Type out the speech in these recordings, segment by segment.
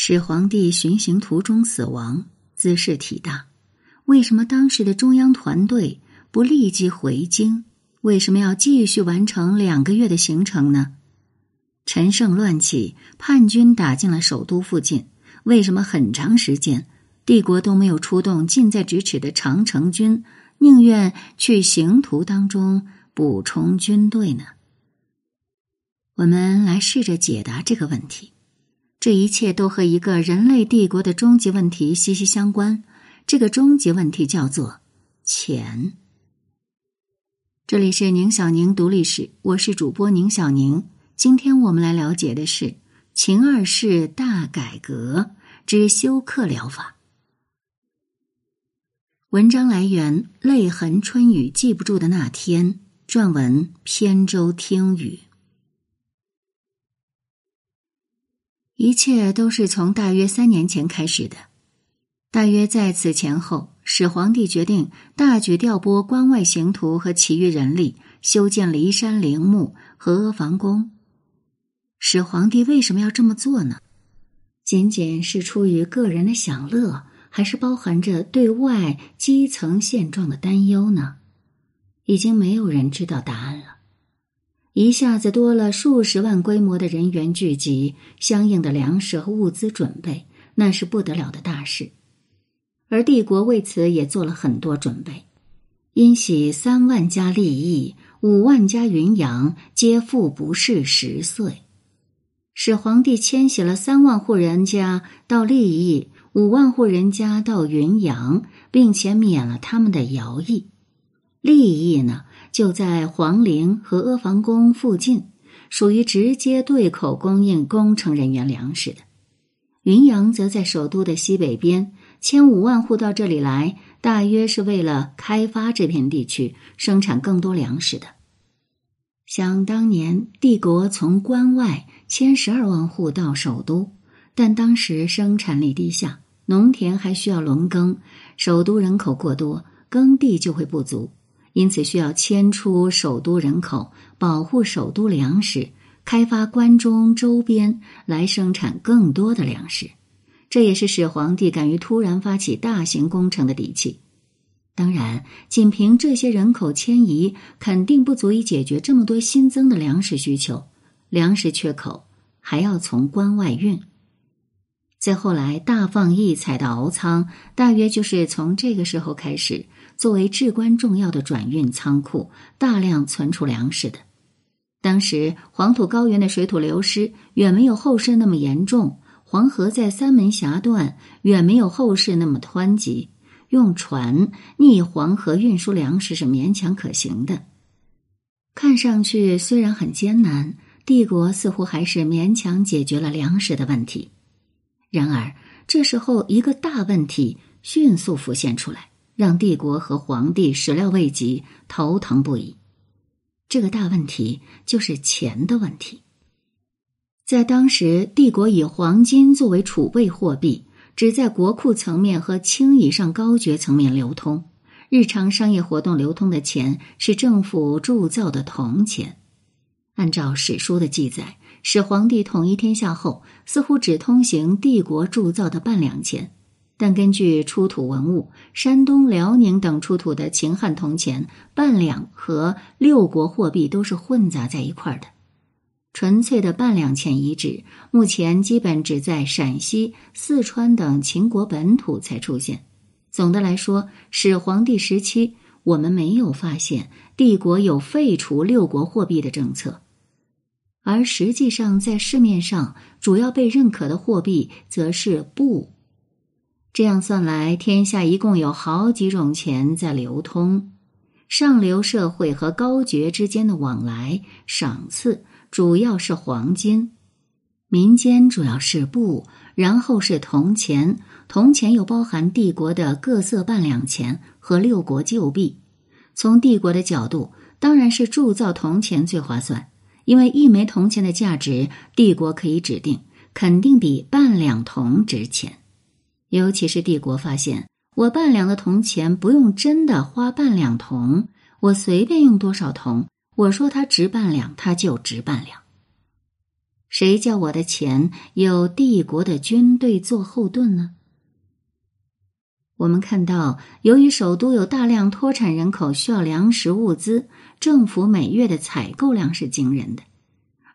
始皇帝巡行途中死亡，兹事体大。为什么当时的中央团队不立即回京？为什么要继续完成两个月的行程呢？陈胜乱起，叛军打进了首都附近。为什么很长时间帝国都没有出动近在咫尺的长城军，宁愿去行途当中补充军队呢？我们来试着解答这个问题。这一切都和一个人类帝国的终极问题息息相关。这个终极问题叫做钱。这里是宁小宁读历史，我是主播宁小宁。今天我们来了解的是秦二世大改革之休克疗法。文章来源：泪痕春雨记不住的那天。撰文：扁舟听雨。一切都是从大约三年前开始的。大约在此前后，始皇帝决定大举调拨关外刑徒和其余人力，修建骊山陵墓和阿房宫。始皇帝为什么要这么做呢？仅仅是出于个人的享乐，还是包含着对外基层现状的担忧呢？已经没有人知道答案了。一下子多了数十万规模的人员聚集，相应的粮食和物资准备，那是不得了的大事。而帝国为此也做了很多准备，因喜三万家利益，五万家云阳皆父不是十岁，使皇帝迁徙了三万户人家到利益，五万户人家到云阳，并且免了他们的徭役。利益呢？就在皇陵和阿房宫附近，属于直接对口供应工程人员粮食的。云阳则在首都的西北边，千五万户到这里来，大约是为了开发这片地区，生产更多粮食的。想当年，帝国从关外迁十二万户到首都，但当时生产力低下，农田还需要轮耕，首都人口过多，耕地就会不足。因此，需要迁出首都人口，保护首都粮食，开发关中周边来生产更多的粮食。这也是始皇帝敢于突然发起大型工程的底气。当然，仅凭这些人口迁移，肯定不足以解决这么多新增的粮食需求。粮食缺口还要从关外运。再后来，大放异彩的敖仓，大约就是从这个时候开始。作为至关重要的转运仓库，大量存储粮食的。当时黄土高原的水土流失远没有后世那么严重，黄河在三门峡段远没有后世那么湍急，用船逆黄河运输粮食是勉强可行的。看上去虽然很艰难，帝国似乎还是勉强解决了粮食的问题。然而这时候，一个大问题迅速浮现出来。让帝国和皇帝始料未及，头疼不已。这个大问题就是钱的问题。在当时，帝国以黄金作为储备货币，只在国库层面和清以上高爵层面流通。日常商业活动流通的钱是政府铸造的铜钱。按照史书的记载，始皇帝统一天下后，似乎只通行帝国铸造的半两钱。但根据出土文物，山东、辽宁等出土的秦汉铜钱半两和六国货币都是混杂在一块儿的。纯粹的半两钱遗址，目前基本只在陕西、四川等秦国本土才出现。总的来说，始皇帝时期我们没有发现帝国有废除六国货币的政策，而实际上在市面上主要被认可的货币则是布。这样算来，天下一共有好几种钱在流通。上流社会和高爵之间的往来、赏赐，主要是黄金；民间主要是布，然后是铜钱。铜钱又包含帝国的各色半两钱和六国旧币。从帝国的角度，当然是铸造铜钱最划算，因为一枚铜钱的价值，帝国可以指定，肯定比半两铜值钱。尤其是帝国发现，我半两的铜钱不用真的花半两铜，我随便用多少铜，我说它值半两，它就值半两。谁叫我的钱有帝国的军队做后盾呢？我们看到，由于首都有大量脱产人口需要粮食物资，政府每月的采购量是惊人的，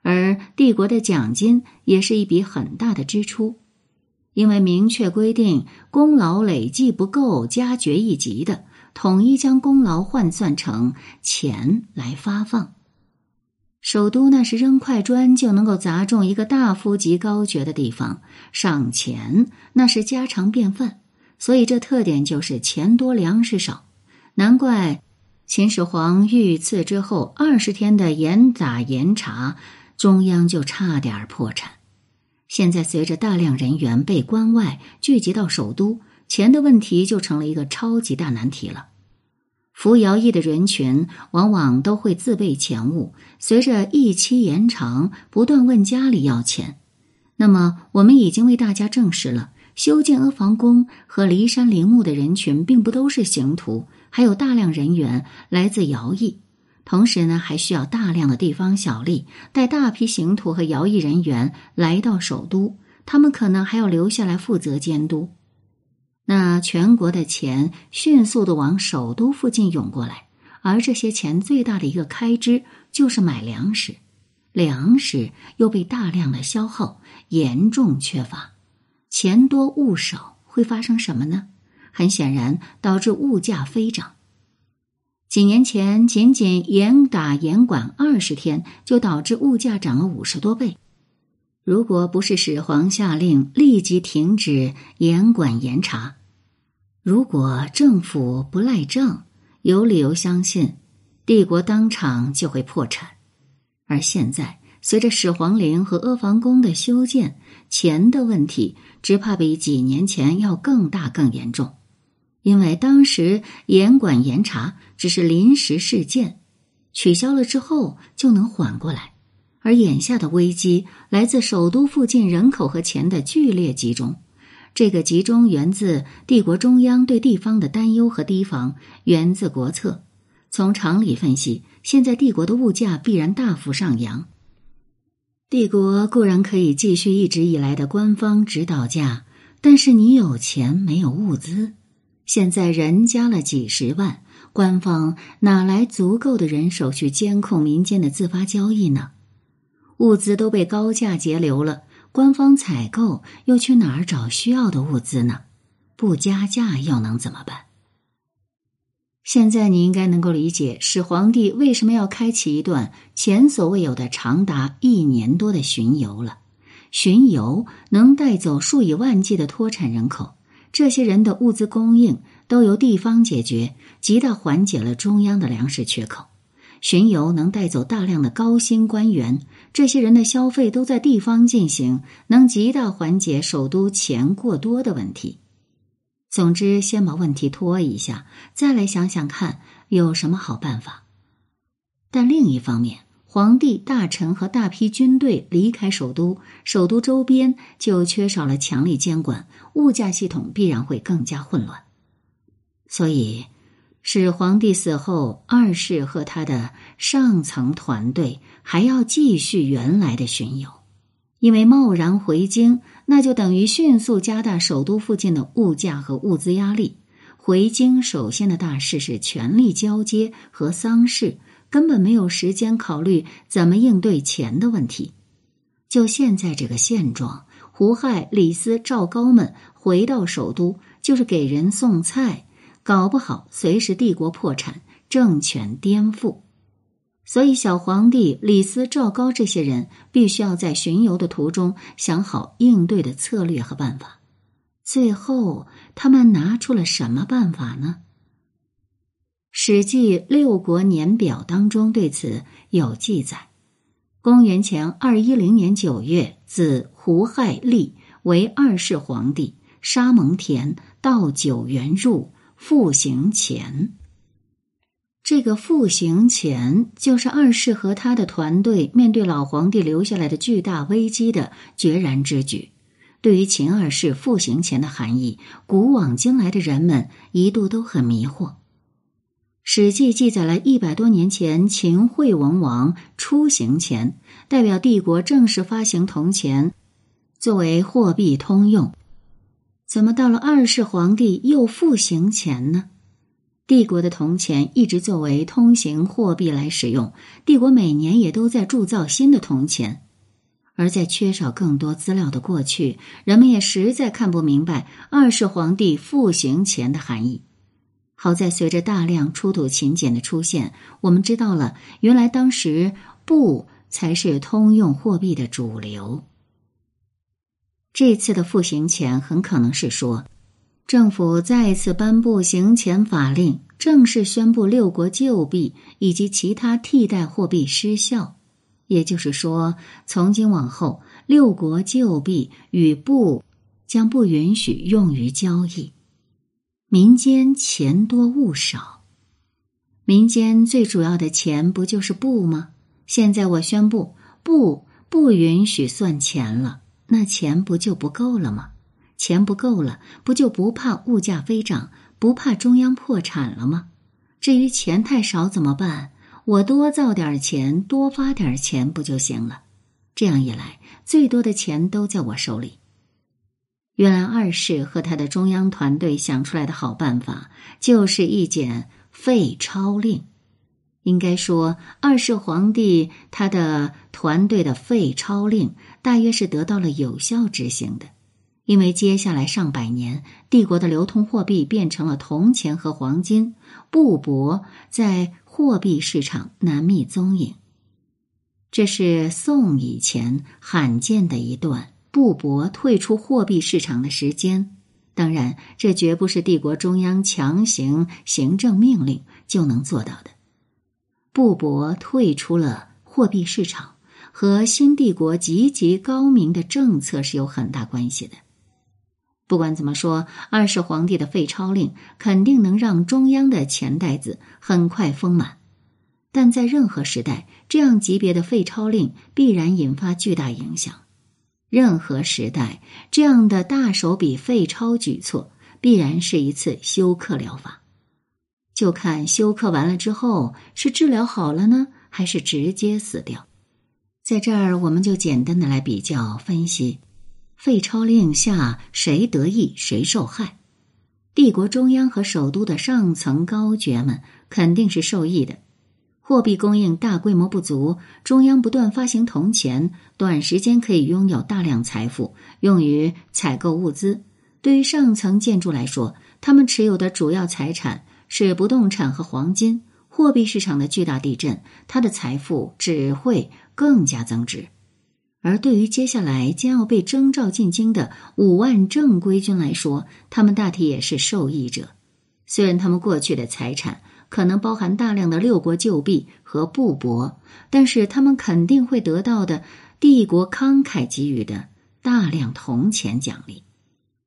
而帝国的奖金也是一笔很大的支出，因为明确规定功劳累计不够加爵一级的，统一将功劳换算成钱来发放。首都那是扔块砖就能够砸中一个大夫级高爵的地方，赏钱那是家常便饭，所以这特点就是钱多粮食少。难怪秦始皇遇刺之后二十天的严打严查，中央就差点破产。现在随着大量人员被关外聚集到首都，钱的问题就成了一个超级大难题了。服徭役的人群往往都会自备钱物，随着役期延长，不断问家里要钱。那么，我们已经为大家证实了，修建阿房宫和骊山陵墓的人群并不都是刑徒，还有大量人员来自徭役。同时呢，还需要大量的地方小吏带大批刑徒和徭役人员来到首都，他们可能还要留下来负责监督。那全国的钱迅速的往首都附近涌过来，而这些钱最大的一个开支就是买粮食，粮食又被大量的消耗，严重缺乏，钱多物少会发生什么呢？很显然，导致物价飞涨。几年前，仅仅严打严管二十天，就导致物价涨了五十多倍。如果不是始皇下令立即停止严管严查，如果政府不赖账，有理由相信帝国当场就会破产。而现在，随着始皇陵和阿房宫的修建，钱的问题只怕比几年前要更大更严重，因为当时严管严查只是临时事件，取消了之后就能缓过来。而眼下的危机来自首都附近人口和钱的剧烈集中，这个集中源自帝国中央对地方的担忧和提防，源自国策。从常理分析，现在帝国的物价必然大幅上扬。帝国固然可以继续一直以来的官方指导价，但是你有钱没有物资，现在人加了几十万，官方哪来足够的人手去监控民间的自发交易呢？物资都被高价截留了，官方采购又去哪儿找需要的物资呢？不加价又能怎么办？现在你应该能够理解始皇帝为什么要开启一段前所未有的长达一年多的巡游了。巡游能带走数以万计的脱产人口，这些人的物资供应都由地方解决，极大缓解了中央的粮食缺口。巡游能带走大量的高薪官员，这些人的消费都在地方进行，能极大缓解首都钱过多的问题。总之，先把问题拖一下，再来想想看有什么好办法。但另一方面，皇帝、大臣和大批军队离开首都，首都周边就缺少了强力监管，物价系统必然会更加混乱。所以。始皇帝死后，二世和他的上层团队还要继续原来的巡游，因为贸然回京，那就等于迅速加大首都附近的物价和物资压力。回京首先的大事是权力交接和丧事，根本没有时间考虑怎么应对钱的问题。就现在这个现状，胡亥、李斯、赵高们回到首都，就是给人送菜。搞不好，随时帝国破产、政权颠覆，所以小皇帝李斯、赵高这些人必须要在巡游的途中想好应对的策略和办法。最后，他们拿出了什么办法呢？《史记·六国年表》当中对此有记载：公元前二一零年九月，子胡亥立为二世皇帝，杀蒙恬，盗九原入。复行前，这个复行前就是二世和他的团队面对老皇帝留下来的巨大危机的决然之举。对于秦二世复行前的含义，古往今来的人们一度都很迷惑。史记记载了一百多年前秦惠文王出行前，代表帝国正式发行铜钱，作为货币通用。怎么到了二世皇帝又复行钱呢？帝国的铜钱一直作为通行货币来使用，帝国每年也都在铸造新的铜钱。而在缺少更多资料的过去，人们也实在看不明白二世皇帝复行钱的含义。好在随着大量出土秦简的出现，我们知道了原来当时布才是通用货币的主流。这次的复行钱很可能是说，政府再次颁布行钱法令，正式宣布六国旧币以及其他替代货币失效。也就是说，从今往后，六国旧币与布将不允许用于交易。民间钱多物少，民间最主要的钱不就是布吗？现在我宣布布不允许算钱了，那钱不就不够了吗？钱不够了，不就不怕物价飞涨，不怕中央破产了吗？至于钱太少怎么办？我多造点钱，多发点钱不就行了？这样一来，最多的钱都在我手里。原来二世和他的中央团队想出来的好办法，就是一简废钞令。应该说，二世皇帝他的团队的废钞令，大约是得到了有效执行的。因为接下来上百年，帝国的流通货币变成了铜钱和黄金，布帛在货币市场难觅踪影。这是宋以前罕见的一段。布帛退出货币市场的时间，当然，这绝不是帝国中央强行行政命令就能做到的。布帛退出了货币市场，和新帝国积极高明的政策是有很大关系的。不管怎么说，二世皇帝的废钞令肯定能让中央的钱袋子很快丰满，但在任何时代，这样级别的废钞令必然引发巨大影响。任何时代，这样的大手笔废钞举措必然是一次休克疗法，就看休克完了之后是治疗好了呢，还是直接死掉。在这儿，我们就简单的来比较分析，废钞令下谁得益，谁受害。帝国中央和首都的上层高爵们肯定是受益的。货币供应大规模不足，中央不断发行铜钱，短时间可以拥有大量财富，用于采购物资。对于上层建筑来说，他们持有的主要财产是不动产和黄金。货币市场的巨大地震，他的财富只会更加增值。而对于接下来将要被征召进京的五万正规军来说，他们大体也是受益者。虽然他们过去的财产。可能包含大量的六国旧币和布帛，但是他们肯定会得到的帝国慷慨给予的大量铜钱奖励，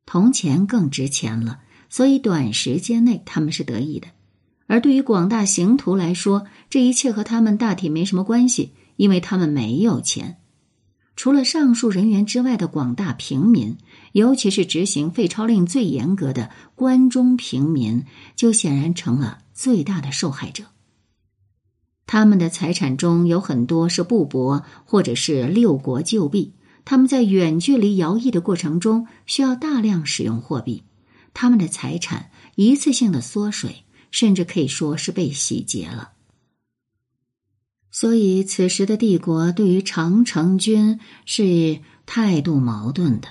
铜钱更值钱了，所以短时间内他们是得益的。而对于广大刑徒来说，这一切和他们大体没什么关系，因为他们没有钱。除了上述人员之外的广大平民，尤其是执行废钞令最严格的关中平民，就显然成了。最大的受害者，他们的财产中有很多是布帛或者是六国旧币。他们在远距离徭役的过程中需要大量使用货币，他们的财产一次性的缩水，甚至可以说是被洗劫了。所以，此时的帝国对于长城军是态度矛盾的。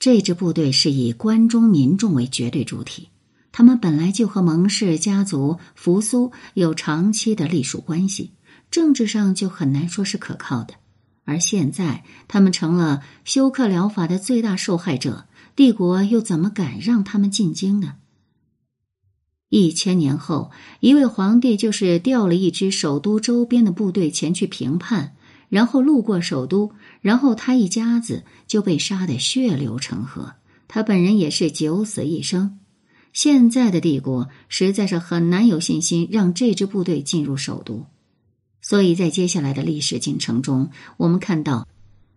这支部队是以关中民众为绝对主体。他们本来就和蒙氏家族扶苏有长期的隶属关系，政治上就很难说是可靠的。而现在，他们成了休克疗法的最大受害者，帝国又怎么敢让他们进京呢？一千年后，一位皇帝就是调了一支首都周边的部队前去平叛，然后路过首都，然后他一家子就被杀得血流成河，他本人也是九死一生。现在的帝国实在是很难有信心让这支部队进入首都，所以在接下来的历史进程中，我们看到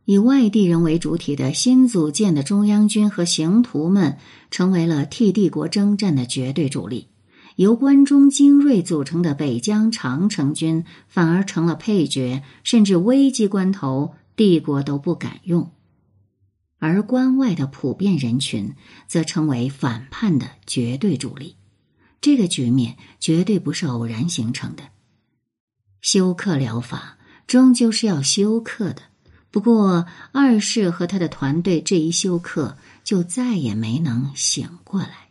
以外地人为主体的新组建的中央军和刑徒们成为了替帝国征战的绝对主力，由关中精锐组成的北疆长城军反而成了配角，甚至危机关头，帝国都不敢用。而关外的普遍人群则成为反叛的绝对主力。这个局面绝对不是偶然形成的。休克疗法终究是要休克的，不过二世和他的团队这一休克，就再也没能醒过来。